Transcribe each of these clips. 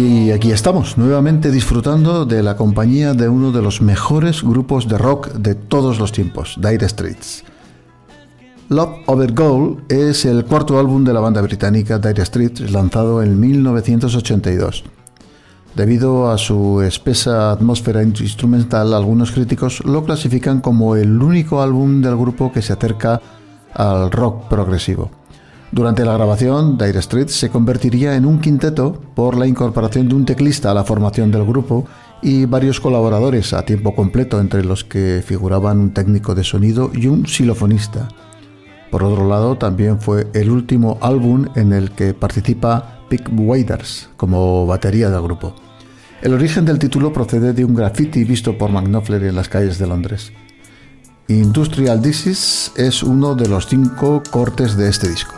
Y aquí estamos, nuevamente disfrutando de la compañía de uno de los mejores grupos de rock de todos los tiempos, Dire Straits. Love Over Gold es el cuarto álbum de la banda británica Dire Straits, lanzado en 1982. Debido a su espesa atmósfera instrumental, algunos críticos lo clasifican como el único álbum del grupo que se acerca al rock progresivo. Durante la grabación, Dire Straits se convertiría en un quinteto por la incorporación de un teclista a la formación del grupo y varios colaboradores a tiempo completo, entre los que figuraban un técnico de sonido y un xilofonista. Por otro lado, también fue el último álbum en el que participa Pick Waders como batería del grupo. El origen del título procede de un graffiti visto por Knopfler en las calles de Londres. Industrial Disease es uno de los cinco cortes de este disco.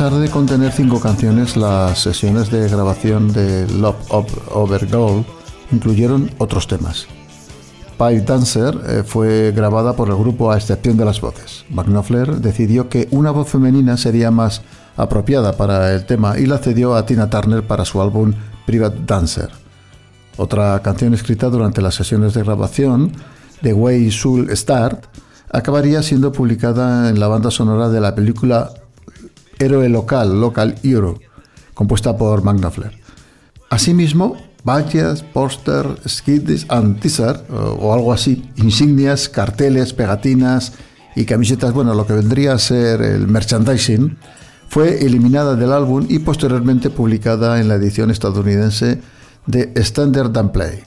Pesar de contener cinco canciones, las sesiones de grabación de Love Over Gold incluyeron otros temas. Pipe Dancer eh, fue grabada por el grupo a excepción de las voces. Knopfler decidió que una voz femenina sería más apropiada para el tema y la cedió a Tina Turner para su álbum Private Dancer. Otra canción escrita durante las sesiones de grabación, The Way Soul Start, acabaría siendo publicada en la banda sonora de la película Héroe Local, Local Hero, compuesta por Magnafler. Asimismo, vallas, póster, skits and teaser, o algo así, insignias, carteles, pegatinas y camisetas, bueno, lo que vendría a ser el merchandising, fue eliminada del álbum y posteriormente publicada en la edición estadounidense de Standard and Play.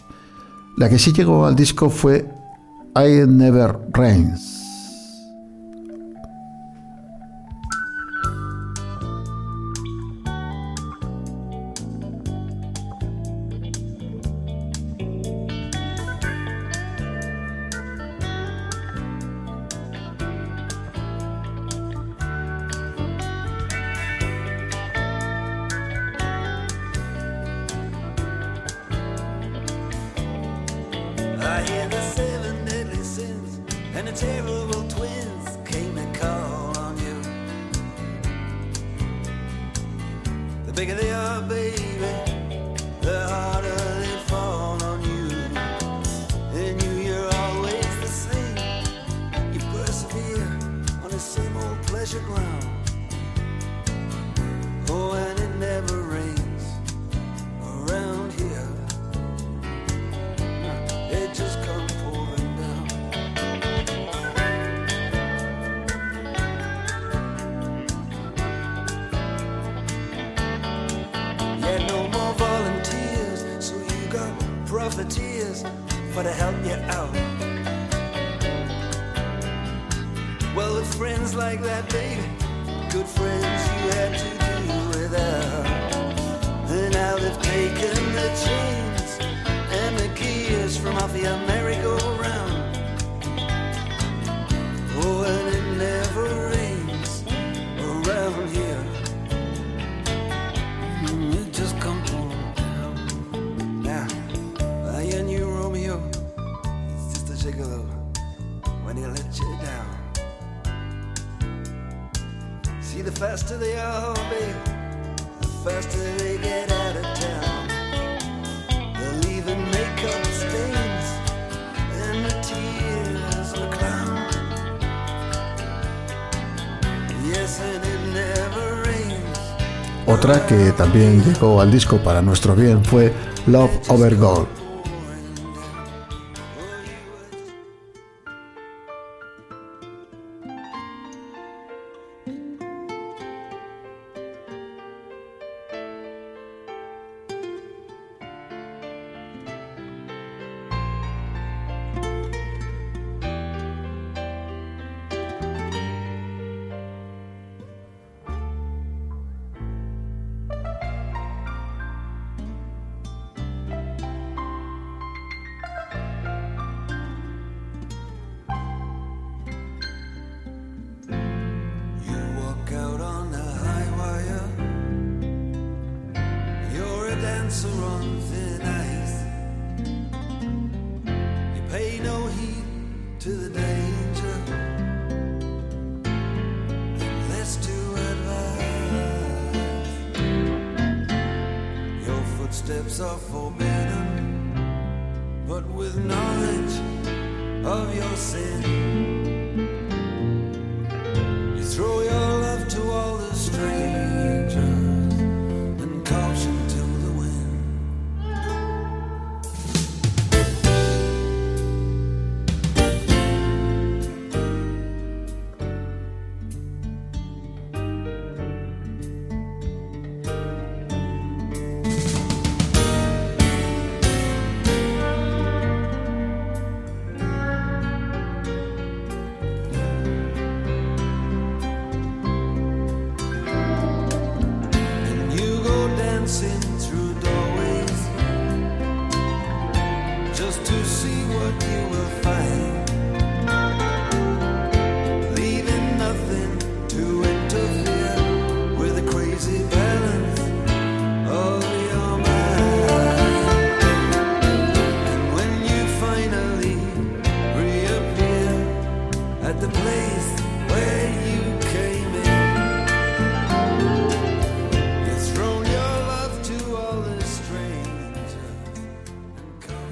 La que sí llegó al disco fue I Never Rains. Otra que también llegó al disco para nuestro bien fue Love Over Gold. Steps are forbidden, but with knowledge of your sin.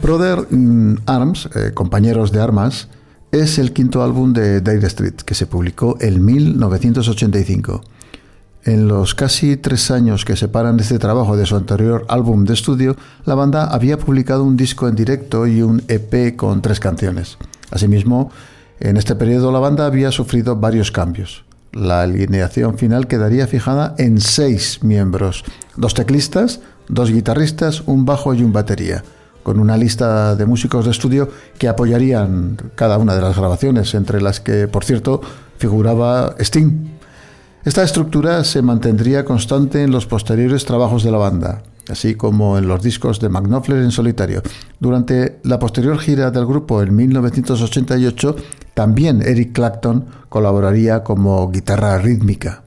Brother mm, Arms, eh, Compañeros de Armas, es el quinto álbum de Dire Street, que se publicó en 1985. En los casi tres años que separan este trabajo de su anterior álbum de estudio, la banda había publicado un disco en directo y un EP con tres canciones. Asimismo, en este periodo la banda había sufrido varios cambios. La alineación final quedaría fijada en seis miembros, dos teclistas, dos guitarristas, un bajo y un batería con una lista de músicos de estudio que apoyarían cada una de las grabaciones, entre las que, por cierto, figuraba Sting. Esta estructura se mantendría constante en los posteriores trabajos de la banda, así como en los discos de McNoffler en solitario. Durante la posterior gira del grupo en 1988, también Eric Clapton colaboraría como guitarra rítmica.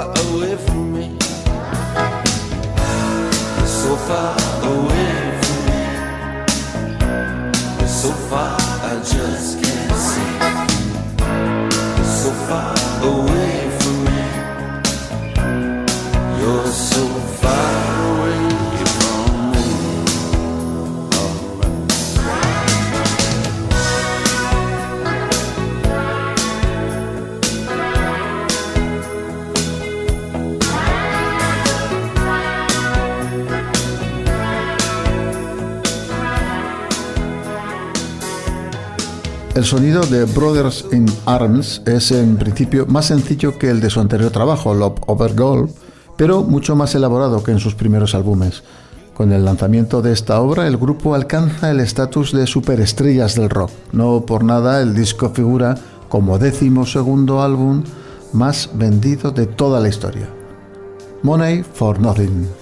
Far away from me. So far sonido de Brothers in Arms es en principio más sencillo que el de su anterior trabajo, Love Over Gold, pero mucho más elaborado que en sus primeros álbumes. Con el lanzamiento de esta obra, el grupo alcanza el estatus de superestrellas del rock. No por nada, el disco figura como décimo segundo álbum más vendido de toda la historia. Money for Nothing.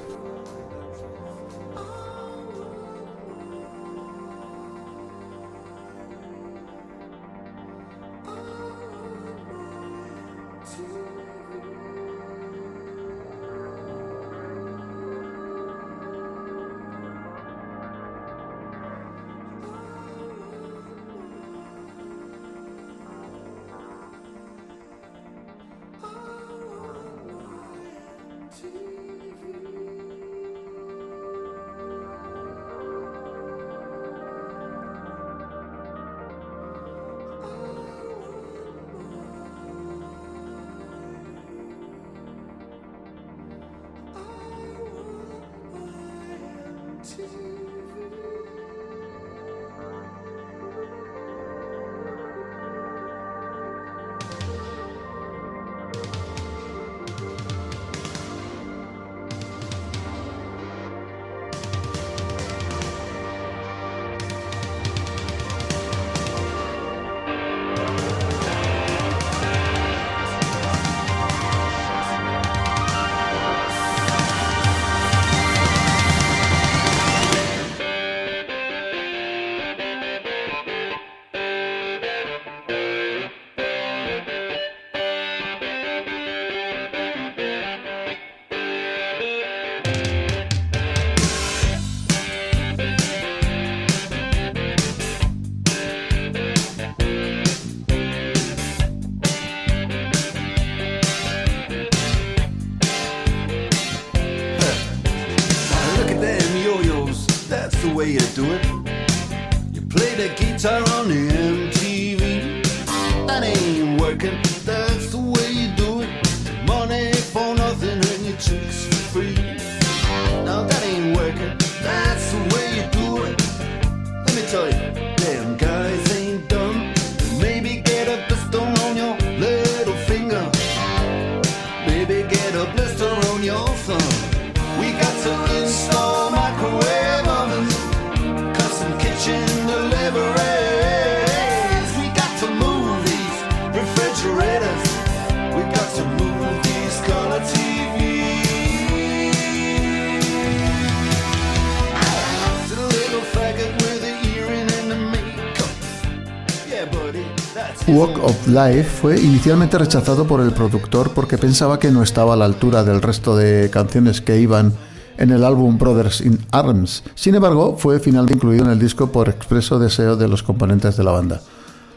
Walk of Life fue inicialmente rechazado por el productor porque pensaba que no estaba a la altura del resto de canciones que iban en el álbum Brothers in Arms. Sin embargo, fue finalmente incluido en el disco por expreso deseo de los componentes de la banda.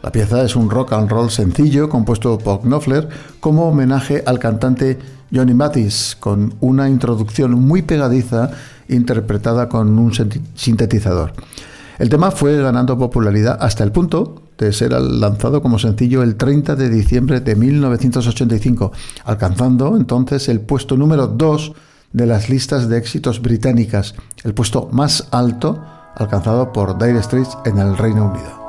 La pieza es un rock and roll sencillo compuesto por Knopfler como homenaje al cantante Johnny Mathis, con una introducción muy pegadiza interpretada con un sintetizador. El tema fue ganando popularidad hasta el punto de ser lanzado como sencillo el 30 de diciembre de 1985, alcanzando entonces el puesto número 2 de las listas de éxitos británicas, el puesto más alto alcanzado por Dire Straits en el Reino Unido.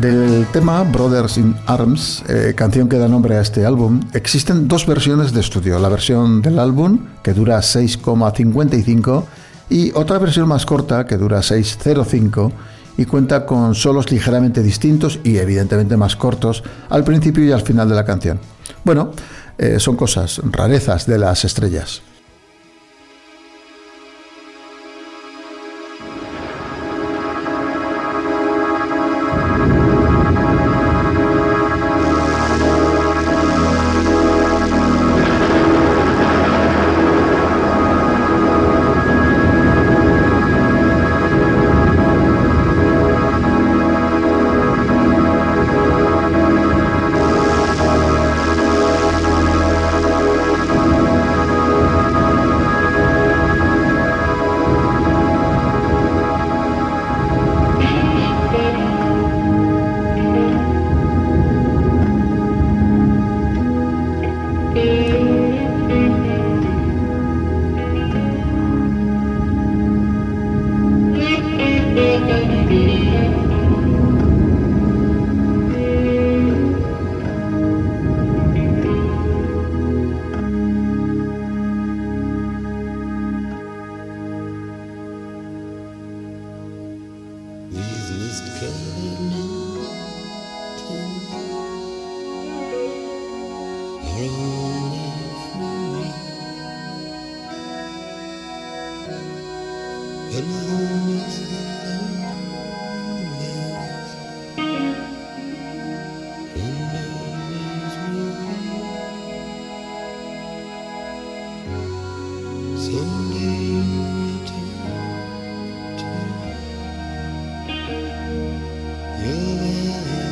Del tema Brothers in Arms, eh, canción que da nombre a este álbum, existen dos versiones de estudio. La versión del álbum, que dura 6,55, y otra versión más corta, que dura 6,05, y cuenta con solos ligeramente distintos y evidentemente más cortos al principio y al final de la canción. Bueno, eh, son cosas, rarezas de las estrellas.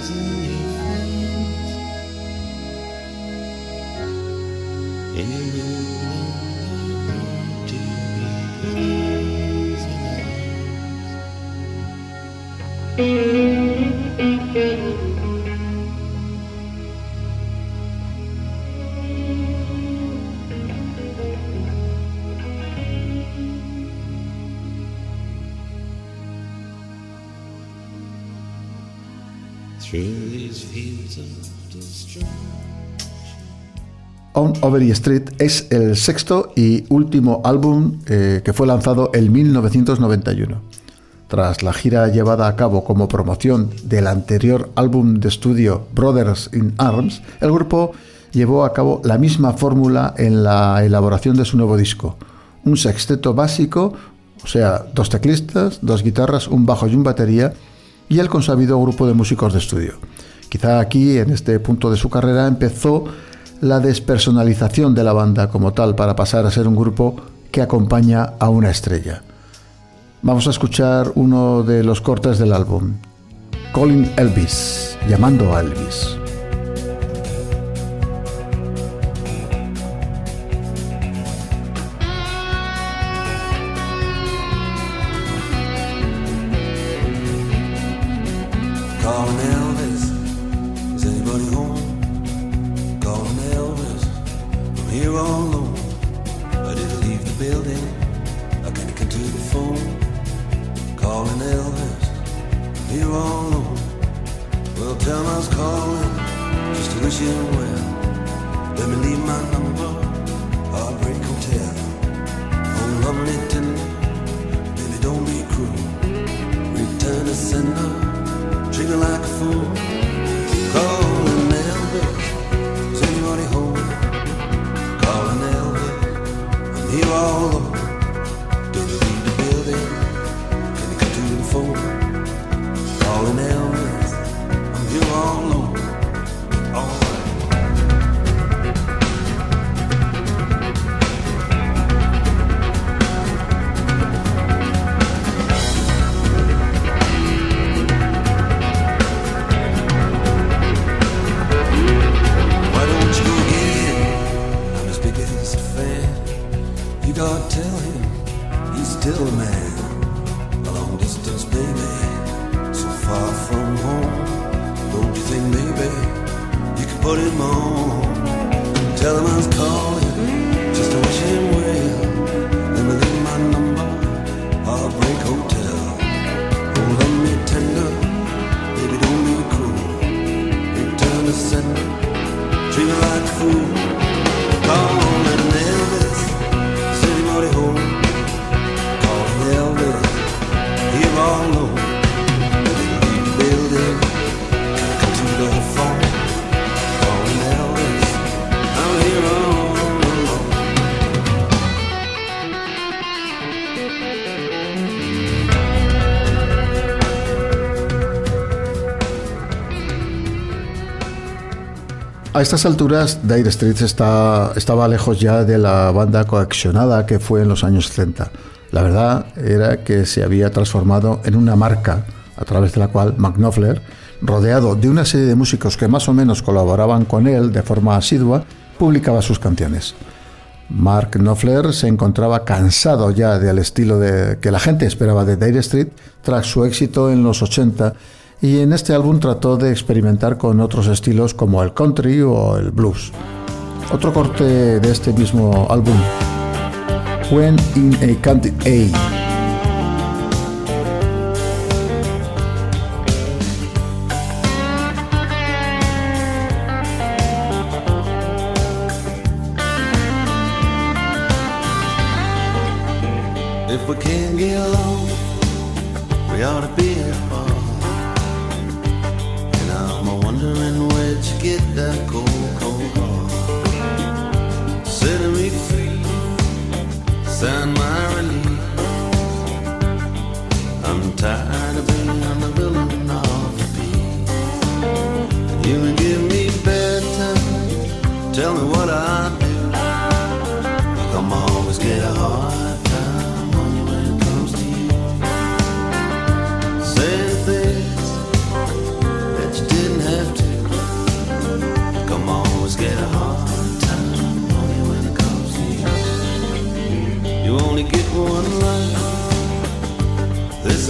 Thank you. in the. Overy Street es el sexto y último álbum eh, que fue lanzado en 1991. Tras la gira llevada a cabo como promoción del anterior álbum de estudio Brothers in Arms, el grupo llevó a cabo la misma fórmula en la elaboración de su nuevo disco. Un sexteto básico, o sea, dos teclistas, dos guitarras, un bajo y un batería, y el consabido grupo de músicos de estudio. Quizá aquí, en este punto de su carrera, empezó la despersonalización de la banda como tal para pasar a ser un grupo que acompaña a una estrella. Vamos a escuchar uno de los cortes del álbum, Calling Elvis, llamando a Elvis. moment A estas alturas, Dire Straits estaba lejos ya de la banda coaccionada que fue en los años 30. La verdad era que se había transformado en una marca a través de la cual McNoffler, rodeado de una serie de músicos que más o menos colaboraban con él de forma asidua, publicaba sus canciones. Mark Knopfler se encontraba cansado ya del estilo que la gente esperaba de Dire Street tras su éxito en los 80 y en este álbum trató de experimentar con otros estilos como el country o el blues. Otro corte de este mismo álbum, When in a A. If we get along, we wondering where'd you get that cold, cold heart. Setting me free, sign my release. I'm tired of being the villain of the piece. You can give me bedtime, tell me what I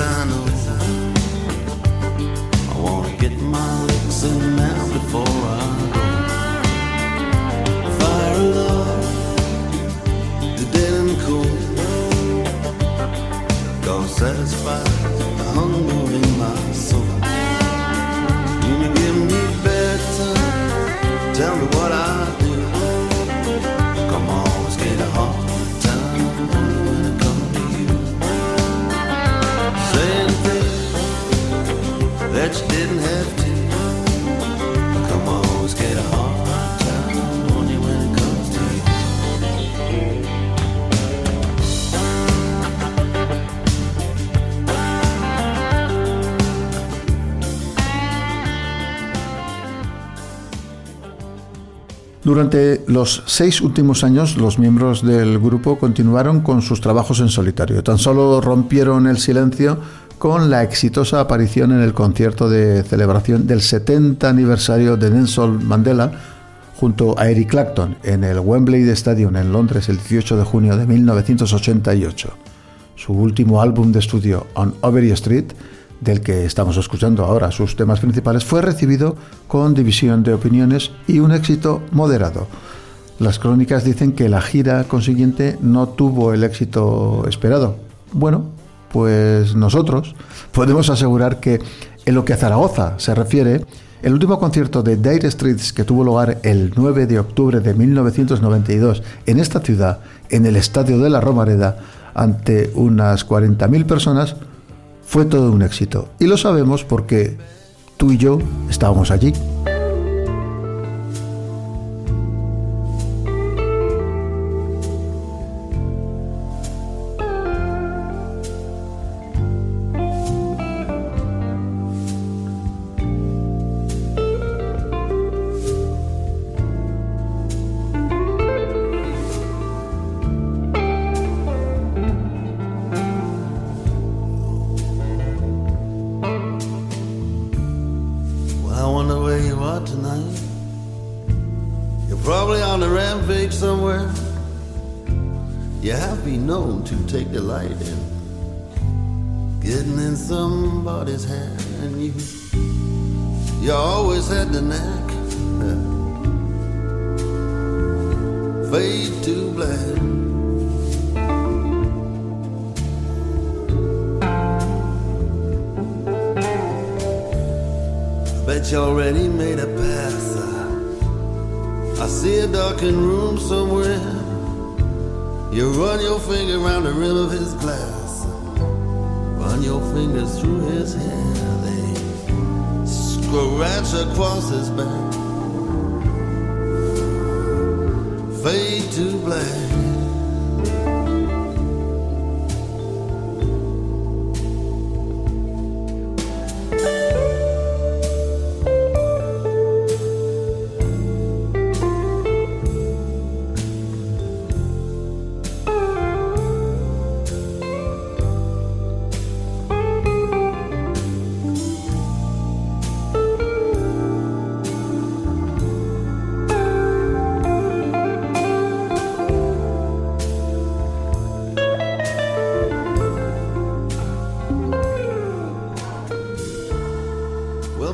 I know. I wanna get my licks in now Durante los seis últimos años, los miembros del grupo continuaron con sus trabajos en solitario. Tan solo rompieron el silencio con la exitosa aparición en el concierto de celebración del 70 aniversario de Nelson Mandela junto a Eric Clapton en el Wembley Stadium en Londres el 18 de junio de 1988. Su último álbum de estudio, On Overy Street, del que estamos escuchando ahora sus temas principales, fue recibido con división de opiniones y un éxito moderado. Las crónicas dicen que la gira consiguiente no tuvo el éxito esperado. Bueno, pues nosotros podemos asegurar que en lo que a Zaragoza se refiere, el último concierto de Dire Streets que tuvo lugar el 9 de octubre de 1992 en esta ciudad, en el Estadio de la Romareda, ante unas 40.000 personas, fue todo un éxito. Y lo sabemos porque tú y yo estábamos allí. Fade to black. Bet you already made a pass. Uh, I see a darkened room somewhere. You run your finger around the rim of his glass. Run your fingers through his hair. They scratch across his back. Fade to black.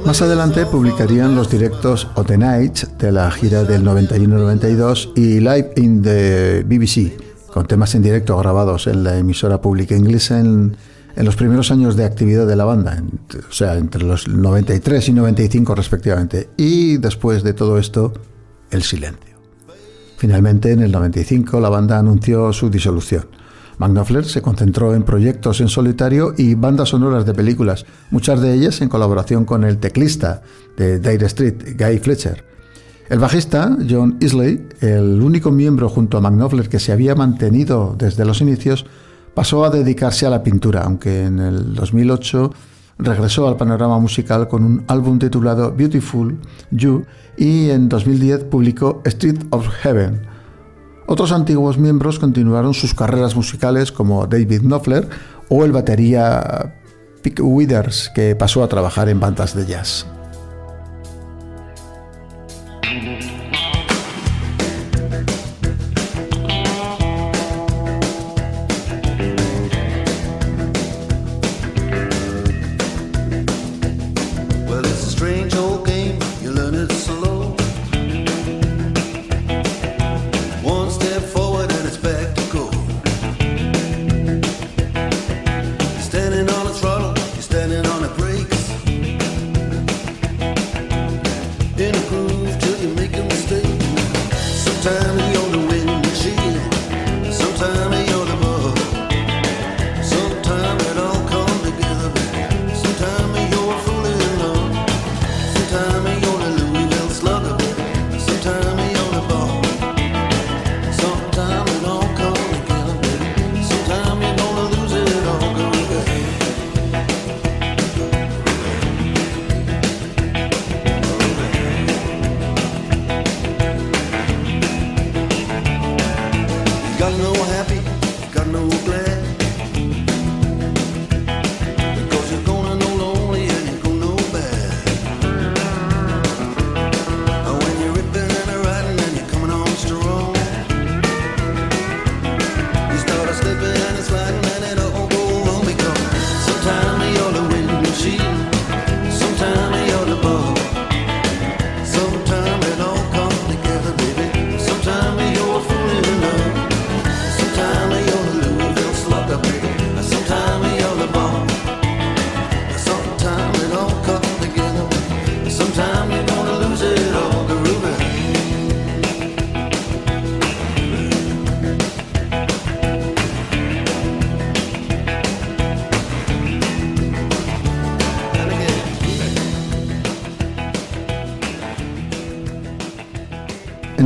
Más adelante publicarían los directos O The Nights de la gira del 91-92 y Live in the BBC, con temas en directo grabados en la emisora pública inglesa en, los primeros años de actividad de la banda, o sea, entre los 93 y 95 respectivamente. Y después de todo esto, el silencio. Finalmente, en el 95, la banda anunció su disolución. Knopfler se concentró en proyectos en solitario y bandas sonoras de películas, muchas de ellas en colaboración con el teclista de Dire Street, Guy Fletcher. El bajista, John Isley, el único miembro junto a Knopfler que se había mantenido desde los inicios, pasó a dedicarse a la pintura, aunque en el 2008 regresó al panorama musical con un álbum titulado Beautiful You y en 2010 publicó Street of Heaven. Otros antiguos miembros continuaron sus carreras musicales como David Knopfler o el batería Pick Withers, que pasó a trabajar en bandas de jazz.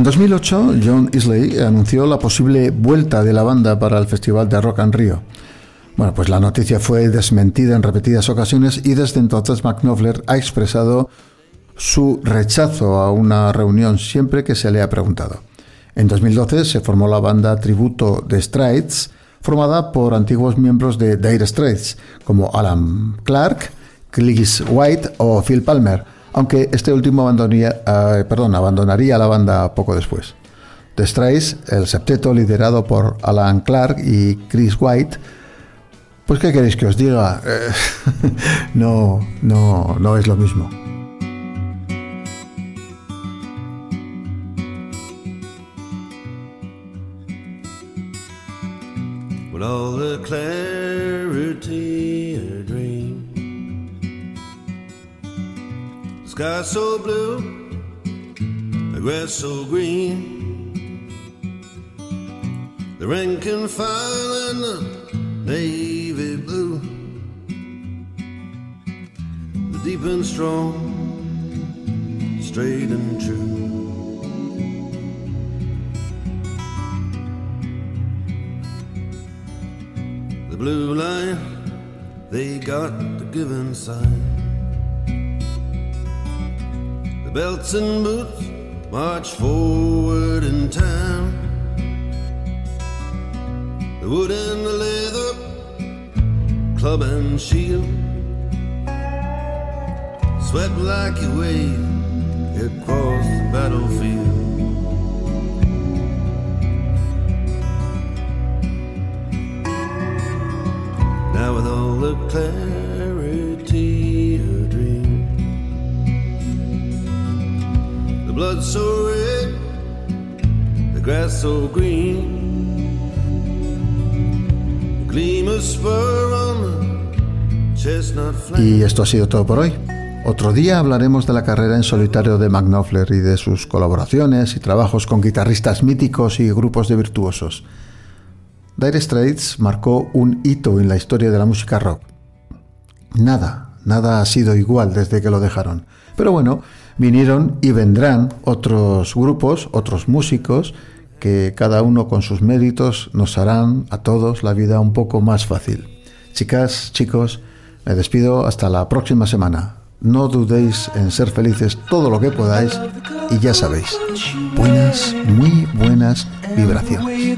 2008, John Isley anunció la posible vuelta de la banda para el Festival de Rock and Rio. Bueno, pues la noticia fue desmentida en repetidas ocasiones y desde entonces McNoffler ha expresado su rechazo a una reunión siempre que se le ha preguntado. En 2012 se formó la banda tributo de Straits, formada por antiguos miembros de Dire Straits, como Alan Clark, Chris White o Phil Palmer, aunque este último abandonaría, eh, perdón, abandonaría la banda poco después. The el septeto liderado por Alan Clark y Chris White, pues ¿qué queréis que os diga? Eh, no, no, no es lo mismo. Sky so blue, the grass so green. The rank and file and the navy blue. The deep and strong, straight and true. The blue line, they got the given sign. The belts and boots march forward in time. The wood and the leather, club and shield, swept like a wave across the battlefield. Now with all the clarity blood so red, the grass so green. The gleam of spur on the chestnut flame. Y esto ha sido todo por hoy. Otro día hablaremos de la carrera en solitario de Knopfler y de sus colaboraciones y trabajos con guitarristas míticos y grupos de virtuosos. Dire Straits marcó un hito en la historia de la música rock. Nada, nada ha sido igual desde que lo dejaron. Pero bueno, vinieron y vendrán otros grupos, otros músicos, que cada uno con sus méritos nos harán a todos la vida un poco más fácil. Chicas, chicos, me despido hasta la próxima semana. No dudéis en ser felices todo lo que podáis y ya sabéis, buenas, muy buenas vibraciones.